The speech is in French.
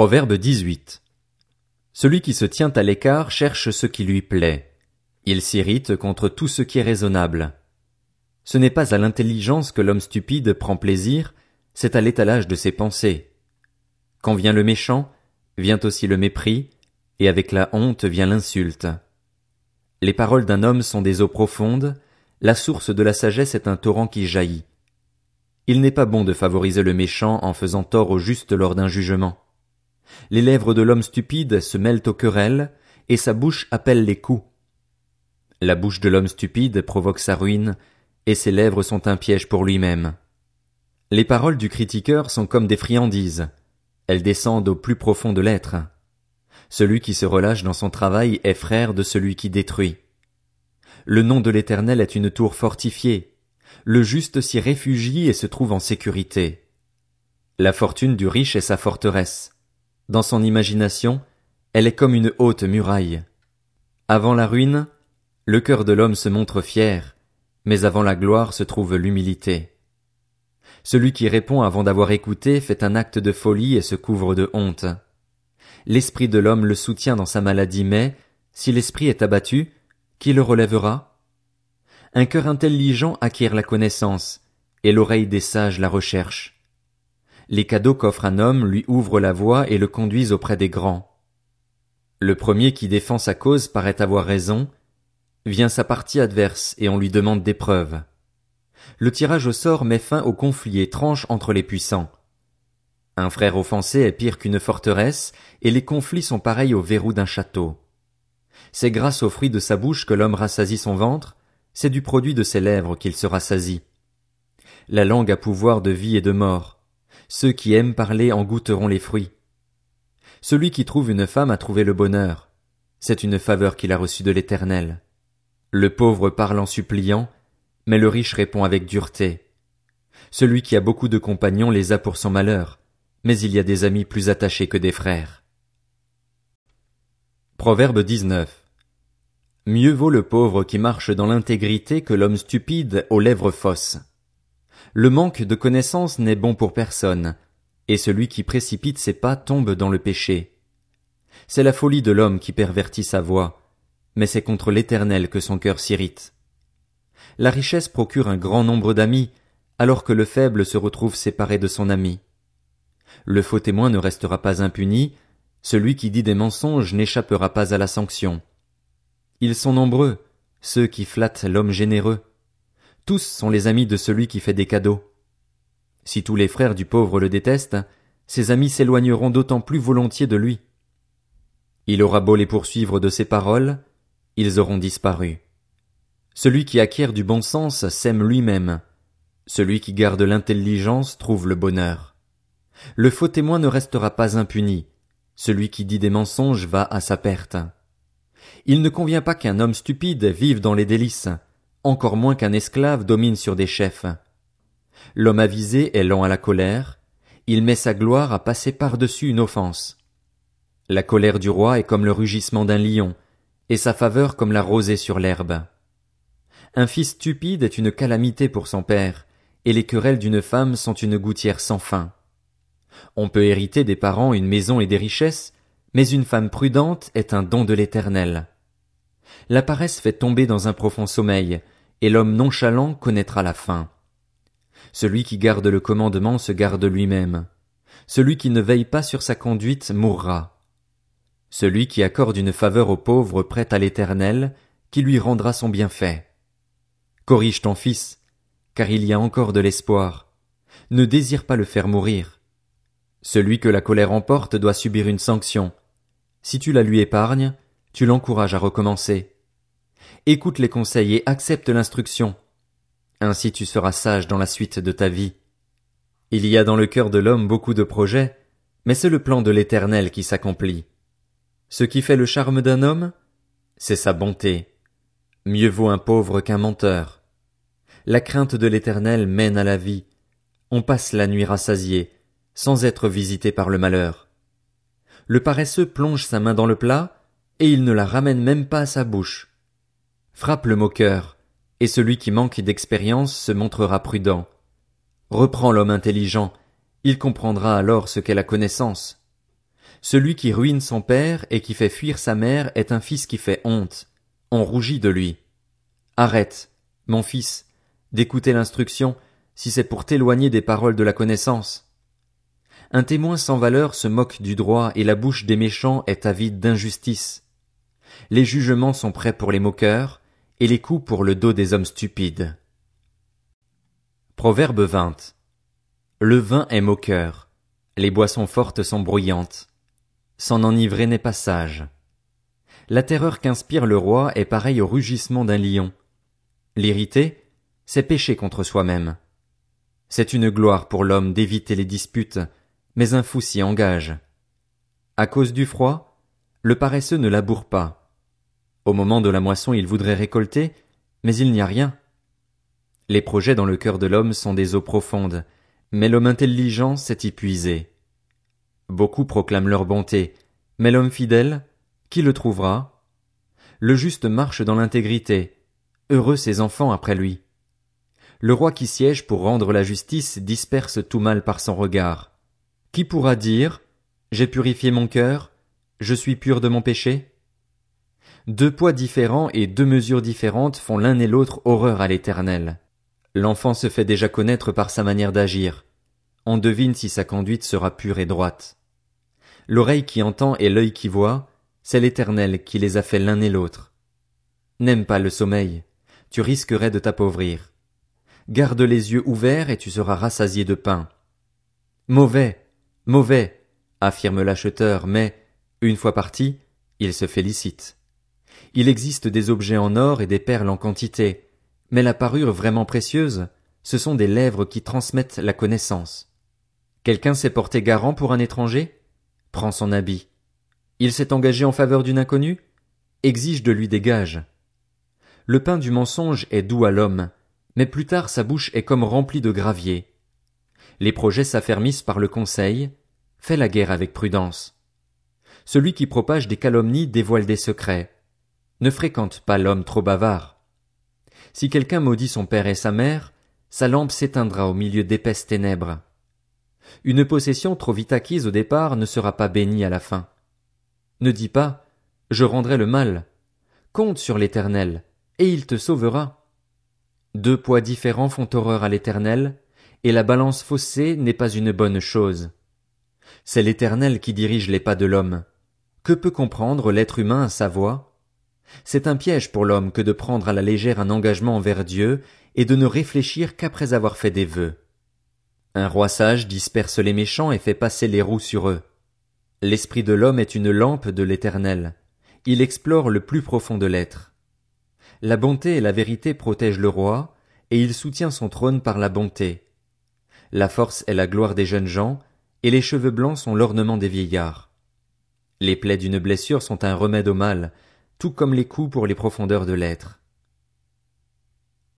Proverbe 18. Celui qui se tient à l'écart cherche ce qui lui plaît. Il s'irrite contre tout ce qui est raisonnable. Ce n'est pas à l'intelligence que l'homme stupide prend plaisir, c'est à l'étalage de ses pensées. Quand vient le méchant, vient aussi le mépris, et avec la honte vient l'insulte. Les paroles d'un homme sont des eaux profondes, la source de la sagesse est un torrent qui jaillit. Il n'est pas bon de favoriser le méchant en faisant tort au juste lors d'un jugement. Les lèvres de l'homme stupide se mêlent aux querelles, et sa bouche appelle les coups. La bouche de l'homme stupide provoque sa ruine, et ses lèvres sont un piège pour lui-même. Les paroles du critiqueur sont comme des friandises. Elles descendent au plus profond de l'être. Celui qui se relâche dans son travail est frère de celui qui détruit. Le nom de l'Éternel est une tour fortifiée. Le juste s'y réfugie et se trouve en sécurité. La fortune du riche est sa forteresse. Dans son imagination, elle est comme une haute muraille. Avant la ruine, le cœur de l'homme se montre fier, mais avant la gloire se trouve l'humilité. Celui qui répond avant d'avoir écouté fait un acte de folie et se couvre de honte. L'esprit de l'homme le soutient dans sa maladie, mais, si l'esprit est abattu, qui le relèvera? Un cœur intelligent acquiert la connaissance, et l'oreille des sages la recherche. Les cadeaux qu'offre un homme lui ouvrent la voie et le conduisent auprès des grands. Le premier qui défend sa cause paraît avoir raison, vient sa partie adverse et on lui demande des preuves. Le tirage au sort met fin au conflit et tranche entre les puissants. Un frère offensé est pire qu'une forteresse, et les conflits sont pareils au verrou d'un château. C'est grâce au fruit de sa bouche que l'homme rassasie son ventre, c'est du produit de ses lèvres qu'il se rassasie. La langue a pouvoir de vie et de mort. Ceux qui aiment parler en goûteront les fruits. Celui qui trouve une femme a trouvé le bonheur. C'est une faveur qu'il a reçue de l'Éternel. Le pauvre parle en suppliant, mais le riche répond avec dureté. Celui qui a beaucoup de compagnons les a pour son malheur, mais il y a des amis plus attachés que des frères. Proverbe 19. Mieux vaut le pauvre qui marche dans l'intégrité que l'homme stupide aux lèvres fausses. Le manque de connaissance n'est bon pour personne, et celui qui précipite ses pas tombe dans le péché. C'est la folie de l'homme qui pervertit sa voix, mais c'est contre l'Éternel que son cœur s'irrite. La richesse procure un grand nombre d'amis, alors que le faible se retrouve séparé de son ami. Le faux témoin ne restera pas impuni, celui qui dit des mensonges n'échappera pas à la sanction. Ils sont nombreux, ceux qui flattent l'homme généreux. Tous sont les amis de celui qui fait des cadeaux. Si tous les frères du pauvre le détestent, ses amis s'éloigneront d'autant plus volontiers de lui. Il aura beau les poursuivre de ses paroles, ils auront disparu. Celui qui acquiert du bon sens s'aime lui-même. Celui qui garde l'intelligence trouve le bonheur. Le faux témoin ne restera pas impuni. Celui qui dit des mensonges va à sa perte. Il ne convient pas qu'un homme stupide vive dans les délices encore moins qu'un esclave domine sur des chefs. L'homme avisé est lent à la colère, il met sa gloire à passer par-dessus une offense. La colère du roi est comme le rugissement d'un lion, et sa faveur comme la rosée sur l'herbe. Un fils stupide est une calamité pour son père, et les querelles d'une femme sont une gouttière sans fin. On peut hériter des parents une maison et des richesses, mais une femme prudente est un don de l'Éternel. La paresse fait tomber dans un profond sommeil, et l'homme nonchalant connaîtra la fin. Celui qui garde le commandement se garde lui-même. Celui qui ne veille pas sur sa conduite mourra. Celui qui accorde une faveur au pauvre prête à l'Éternel, qui lui rendra son bienfait. Corrige ton fils, car il y a encore de l'espoir. Ne désire pas le faire mourir. Celui que la colère emporte doit subir une sanction. Si tu la lui épargnes, tu l'encourages à recommencer. Écoute les conseils et accepte l'instruction. Ainsi tu seras sage dans la suite de ta vie. Il y a dans le cœur de l'homme beaucoup de projets, mais c'est le plan de l'Éternel qui s'accomplit. Ce qui fait le charme d'un homme, c'est sa bonté. Mieux vaut un pauvre qu'un menteur. La crainte de l'Éternel mène à la vie. On passe la nuit rassasié, sans être visité par le malheur. Le paresseux plonge sa main dans le plat, et il ne la ramène même pas à sa bouche. Frappe le moqueur, et celui qui manque d'expérience se montrera prudent. Reprends l'homme intelligent, il comprendra alors ce qu'est la connaissance. Celui qui ruine son père et qui fait fuir sa mère est un fils qui fait honte. On rougit de lui. Arrête, mon fils, d'écouter l'instruction, si c'est pour t'éloigner des paroles de la connaissance. Un témoin sans valeur se moque du droit et la bouche des méchants est avide d'injustice. Les jugements sont prêts pour les moqueurs et les coups pour le dos des hommes stupides. Proverbe 20. Le vin est moqueur. Les boissons fortes sont bruyantes. S'en enivrer n'est pas sage. La terreur qu'inspire le roi est pareille au rugissement d'un lion. L'irriter, c'est pécher contre soi-même. C'est une gloire pour l'homme d'éviter les disputes, mais un fou s'y engage. À cause du froid, le paresseux ne laboure pas. Au moment de la moisson il voudrait récolter, mais il n'y a rien. Les projets dans le cœur de l'homme sont des eaux profondes, mais l'homme intelligent s'est épuisé. Beaucoup proclament leur bonté, mais l'homme fidèle, qui le trouvera? Le juste marche dans l'intégrité, heureux ses enfants après lui. Le roi qui siège pour rendre la justice disperse tout mal par son regard. Qui pourra dire J'ai purifié mon cœur, je suis pur de mon péché? Deux poids différents et deux mesures différentes font l'un et l'autre horreur à l'éternel. L'enfant se fait déjà connaître par sa manière d'agir. On devine si sa conduite sera pure et droite. L'oreille qui entend et l'œil qui voit, c'est l'éternel qui les a fait l'un et l'autre. N'aime pas le sommeil, tu risquerais de t'appauvrir. Garde les yeux ouverts et tu seras rassasié de pain. Mauvais, Mauvais, affirme l'acheteur, mais, une fois parti, il se félicite. Il existe des objets en or et des perles en quantité, mais la parure vraiment précieuse, ce sont des lèvres qui transmettent la connaissance. Quelqu'un s'est porté garant pour un étranger? Prends son habit. Il s'est engagé en faveur d'une inconnue? Exige de lui des gages. Le pain du mensonge est doux à l'homme, mais plus tard sa bouche est comme remplie de gravier les projets s'affermissent par le conseil, fais la guerre avec prudence. Celui qui propage des calomnies dévoile des secrets. Ne fréquente pas l'homme trop bavard. Si quelqu'un maudit son père et sa mère, sa lampe s'éteindra au milieu d'épaisses ténèbres. Une possession trop vite acquise au départ ne sera pas bénie à la fin. Ne dis pas, je rendrai le mal. Compte sur l'éternel, et il te sauvera. Deux poids différents font horreur à l'éternel, et la balance faussée n'est pas une bonne chose. C'est l'Éternel qui dirige les pas de l'homme. Que peut comprendre l'être humain à sa voix? C'est un piège pour l'homme que de prendre à la légère un engagement envers Dieu et de ne réfléchir qu'après avoir fait des vœux. Un roi sage disperse les méchants et fait passer les roues sur eux. L'esprit de l'homme est une lampe de l'Éternel. Il explore le plus profond de l'être. La bonté et la vérité protègent le roi, et il soutient son trône par la bonté. La force est la gloire des jeunes gens, et les cheveux blancs sont l'ornement des vieillards. Les plaies d'une blessure sont un remède au mal, tout comme les coups pour les profondeurs de l'être.